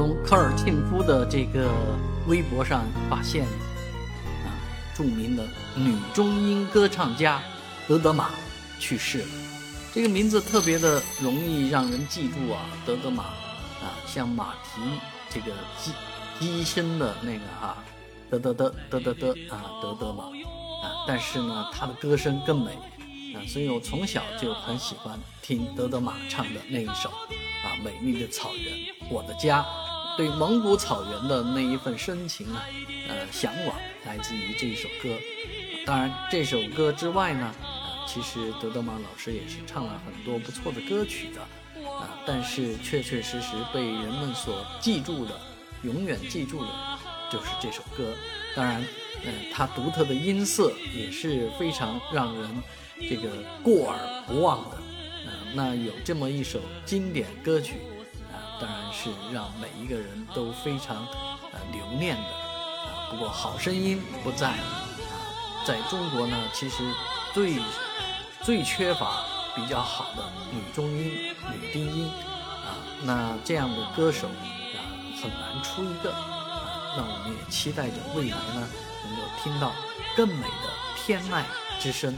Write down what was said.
从科尔沁夫的这个微博上发现，啊，著名的女中音歌唱家德德玛去世了。这个名字特别的容易让人记住啊，德德玛啊，像马蹄这个机机声的那个哈，德德德德德德啊，德德玛啊，但是呢，她的歌声更美啊，所以我从小就很喜欢听德德玛唱的那一首啊，美丽的草原，我的家。对蒙古草原的那一份深情啊，呃，向往来自于这一首歌。当然，这首歌之外呢，啊，其实德德玛老师也是唱了很多不错的歌曲的，啊，但是确确实实被人们所记住的，永远记住的，就是这首歌。当然，嗯，它独特的音色也是非常让人这个过耳不忘的。啊，那有这么一首经典歌曲。当然是让每一个人都非常呃留念的啊。不过好声音不在啊，在中国呢，其实最最缺乏比较好的女中音、女低音啊。那这样的歌手啊，很难出一个啊。那我们也期待着未来呢，能够听到更美的天籁之声。